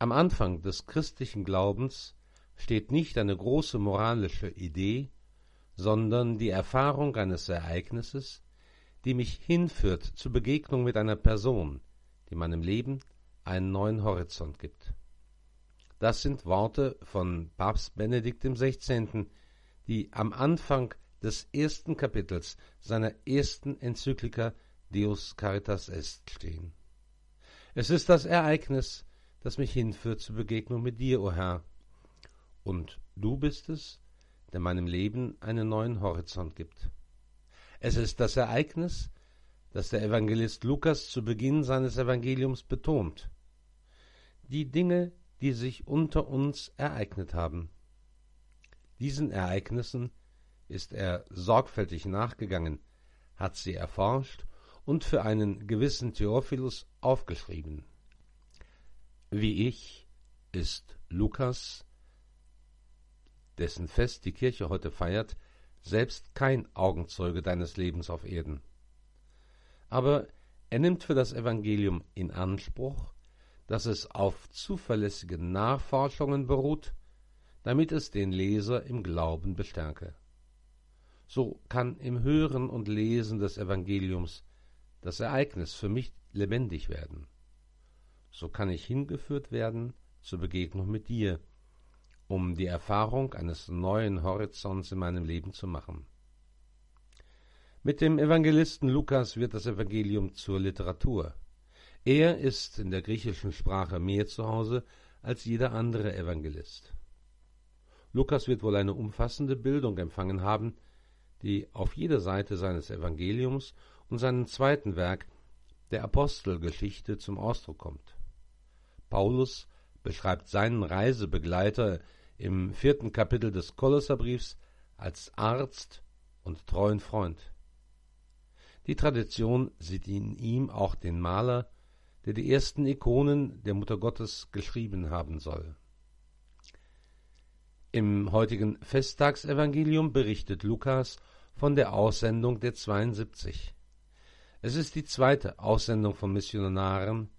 Am Anfang des christlichen Glaubens steht nicht eine große moralische Idee, sondern die Erfahrung eines Ereignisses, die mich hinführt zur Begegnung mit einer Person, die meinem Leben einen neuen Horizont gibt. Das sind Worte von Papst Benedikt XVI., die am Anfang des ersten Kapitels seiner ersten Enzyklika Deus Caritas Est stehen. Es ist das Ereignis, das mich hinführt zur Begegnung mit dir, o oh Herr. Und du bist es, der meinem Leben einen neuen Horizont gibt. Es ist das Ereignis, das der Evangelist Lukas zu Beginn seines Evangeliums betont. Die Dinge, die sich unter uns ereignet haben. Diesen Ereignissen ist er sorgfältig nachgegangen, hat sie erforscht und für einen gewissen Theophilus aufgeschrieben. Wie ich ist Lukas, dessen Fest die Kirche heute feiert, selbst kein Augenzeuge deines Lebens auf Erden. Aber er nimmt für das Evangelium in Anspruch, dass es auf zuverlässigen Nachforschungen beruht, damit es den Leser im Glauben bestärke. So kann im Hören und Lesen des Evangeliums das Ereignis für mich lebendig werden. So kann ich hingeführt werden zur Begegnung mit dir, um die Erfahrung eines neuen Horizonts in meinem Leben zu machen. Mit dem Evangelisten Lukas wird das Evangelium zur Literatur. Er ist in der griechischen Sprache mehr zu Hause als jeder andere Evangelist. Lukas wird wohl eine umfassende Bildung empfangen haben, die auf jeder Seite seines Evangeliums und seinem zweiten Werk, der Apostelgeschichte, zum Ausdruck kommt. Paulus beschreibt seinen Reisebegleiter im vierten Kapitel des Kolosserbriefs als Arzt und treuen Freund. Die Tradition sieht in ihm auch den Maler, der die ersten Ikonen der Mutter Gottes geschrieben haben soll. Im heutigen Festtagsevangelium berichtet Lukas von der Aussendung der 72. Es ist die zweite Aussendung von Missionaren,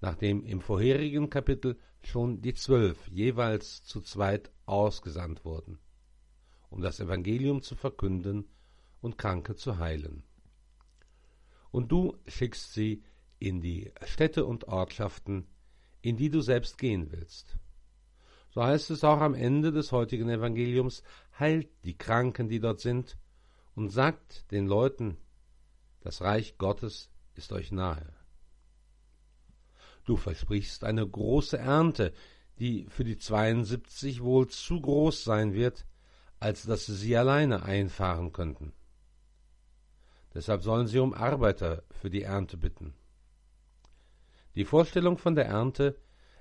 nachdem im vorherigen Kapitel schon die zwölf jeweils zu zweit ausgesandt wurden, um das Evangelium zu verkünden und Kranke zu heilen. Und du schickst sie in die Städte und Ortschaften, in die du selbst gehen willst. So heißt es auch am Ende des heutigen Evangeliums, heilt die Kranken, die dort sind, und sagt den Leuten, das Reich Gottes ist euch nahe. Du versprichst eine große Ernte, die für die 72 wohl zu groß sein wird, als dass sie sie alleine einfahren könnten. Deshalb sollen sie um Arbeiter für die Ernte bitten. Die Vorstellung von der Ernte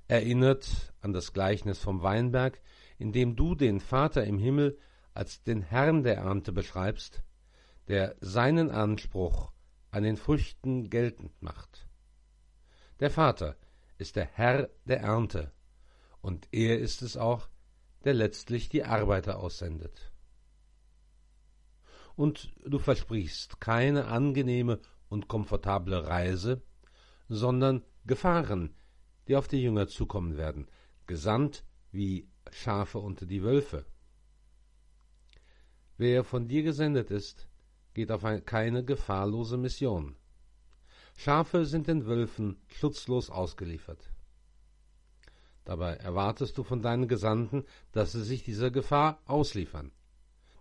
erinnert an das Gleichnis vom Weinberg, in dem du den Vater im Himmel als den Herrn der Ernte beschreibst, der seinen Anspruch an den Früchten geltend macht. Der Vater ist der Herr der Ernte, und er ist es auch, der letztlich die Arbeiter aussendet. Und du versprichst keine angenehme und komfortable Reise, sondern Gefahren, die auf die Jünger zukommen werden, gesandt wie Schafe unter die Wölfe. Wer von dir gesendet ist, geht auf eine, keine gefahrlose Mission. Schafe sind den Wölfen schutzlos ausgeliefert. Dabei erwartest du von deinen Gesandten, dass sie sich dieser Gefahr ausliefern.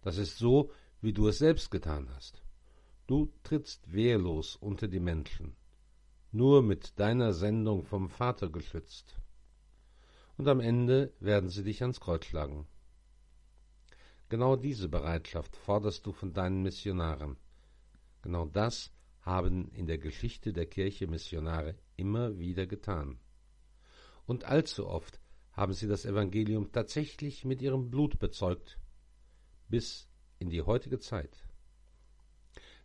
Das ist so, wie du es selbst getan hast. Du trittst wehrlos unter die Menschen nur mit deiner Sendung vom Vater geschützt. Und am Ende werden sie dich ans Kreuz schlagen. Genau diese Bereitschaft forderst du von deinen Missionaren. Genau das haben in der Geschichte der Kirche Missionare immer wieder getan. Und allzu oft haben sie das Evangelium tatsächlich mit ihrem Blut bezeugt, bis in die heutige Zeit.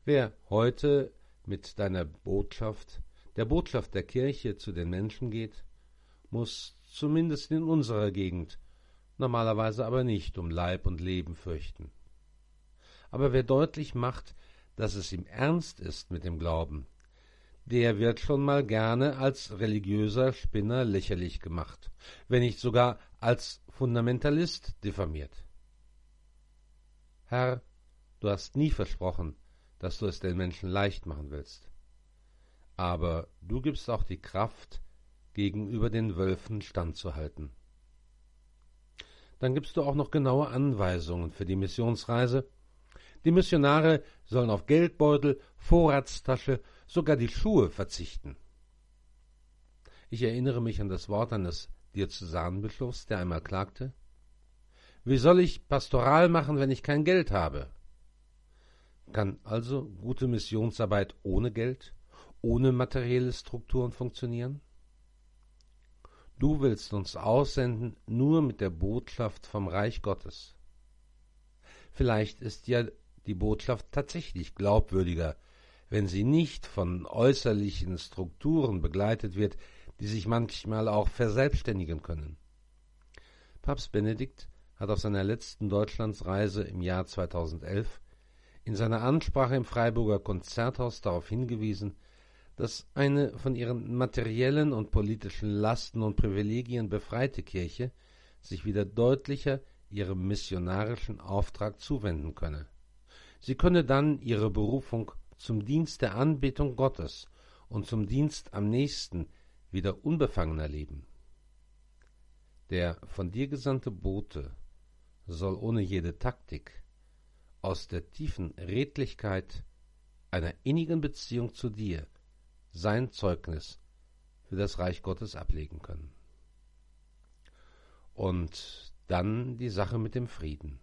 Wer heute mit deiner Botschaft, der Botschaft der Kirche zu den Menschen geht, muss zumindest in unserer Gegend, normalerweise aber nicht um Leib und Leben fürchten. Aber wer deutlich macht, dass es ihm ernst ist mit dem Glauben, der wird schon mal gerne als religiöser Spinner lächerlich gemacht, wenn nicht sogar als Fundamentalist diffamiert. Herr, du hast nie versprochen, dass du es den Menschen leicht machen willst. Aber du gibst auch die Kraft, gegenüber den Wölfen standzuhalten. Dann gibst du auch noch genaue Anweisungen für die Missionsreise. Die Missionare sollen auf Geldbeutel, Vorratstasche, sogar die Schuhe verzichten. Ich erinnere mich an das Wort eines Diözesanbischofs, der einmal klagte, Wie soll ich Pastoral machen, wenn ich kein Geld habe? Kann also gute Missionsarbeit ohne Geld, ohne materielle Strukturen funktionieren? Du willst uns aussenden nur mit der Botschaft vom Reich Gottes. Vielleicht ist ja die Botschaft tatsächlich glaubwürdiger, wenn sie nicht von äußerlichen Strukturen begleitet wird, die sich manchmal auch verselbstständigen können. Papst Benedikt hat auf seiner letzten Deutschlandsreise im Jahr 2011 in seiner Ansprache im Freiburger Konzerthaus darauf hingewiesen, dass eine von ihren materiellen und politischen Lasten und Privilegien befreite Kirche sich wieder deutlicher ihrem missionarischen Auftrag zuwenden könne. Sie könne dann ihre Berufung zum Dienst der Anbetung Gottes und zum Dienst am nächsten wieder unbefangener leben. Der von dir gesandte Bote soll ohne jede Taktik aus der tiefen Redlichkeit einer innigen Beziehung zu dir sein Zeugnis für das Reich Gottes ablegen können. Und dann die Sache mit dem Frieden.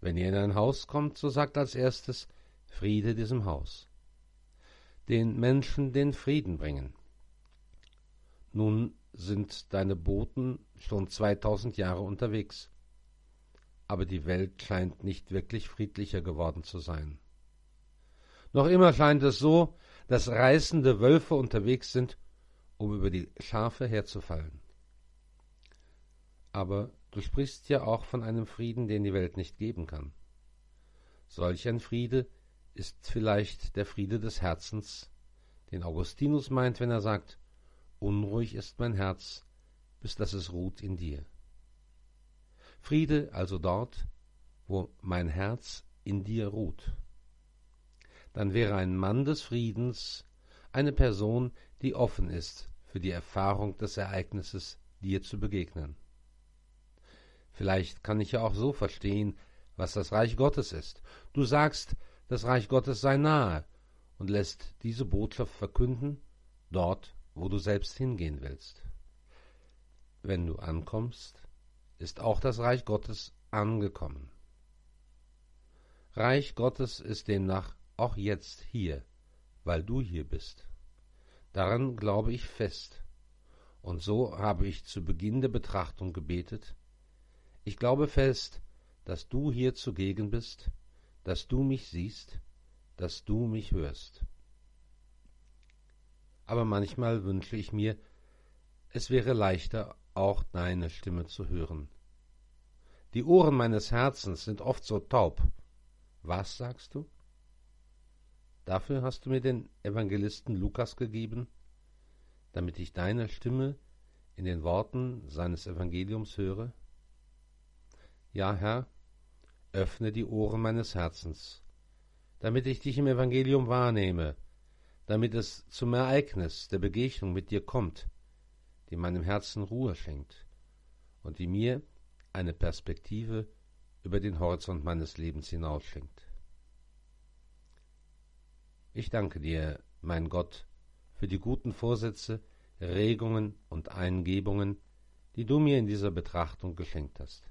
Wenn ihr in ein Haus kommt, so sagt als erstes Friede diesem Haus. Den Menschen den Frieden bringen. Nun sind deine Boten schon zweitausend Jahre unterwegs, aber die Welt scheint nicht wirklich friedlicher geworden zu sein. Noch immer scheint es so, dass reißende Wölfe unterwegs sind, um über die Schafe herzufallen. Aber du sprichst ja auch von einem Frieden, den die Welt nicht geben kann. Solch ein Friede ist vielleicht der Friede des Herzens, den Augustinus meint, wenn er sagt, Unruhig ist mein Herz, bis dass es ruht in dir. Friede also dort, wo mein Herz in dir ruht dann wäre ein Mann des Friedens eine Person, die offen ist für die Erfahrung des Ereignisses, dir zu begegnen. Vielleicht kann ich ja auch so verstehen, was das Reich Gottes ist. Du sagst, das Reich Gottes sei nahe und lässt diese Botschaft verkünden, dort, wo du selbst hingehen willst. Wenn du ankommst, ist auch das Reich Gottes angekommen. Reich Gottes ist demnach auch jetzt hier, weil du hier bist. Daran glaube ich fest. Und so habe ich zu Beginn der Betrachtung gebetet. Ich glaube fest, dass du hier zugegen bist, dass du mich siehst, dass du mich hörst. Aber manchmal wünsche ich mir, es wäre leichter, auch deine Stimme zu hören. Die Ohren meines Herzens sind oft so taub. Was sagst du? Dafür hast du mir den Evangelisten Lukas gegeben, damit ich deine Stimme in den Worten seines Evangeliums höre? Ja, Herr, öffne die Ohren meines Herzens, damit ich dich im Evangelium wahrnehme, damit es zum Ereignis der Begegnung mit dir kommt, die meinem Herzen Ruhe schenkt und die mir eine Perspektive über den Horizont meines Lebens hinausschenkt. Ich danke dir, mein Gott, für die guten Vorsätze, Regungen und Eingebungen, die du mir in dieser Betrachtung geschenkt hast.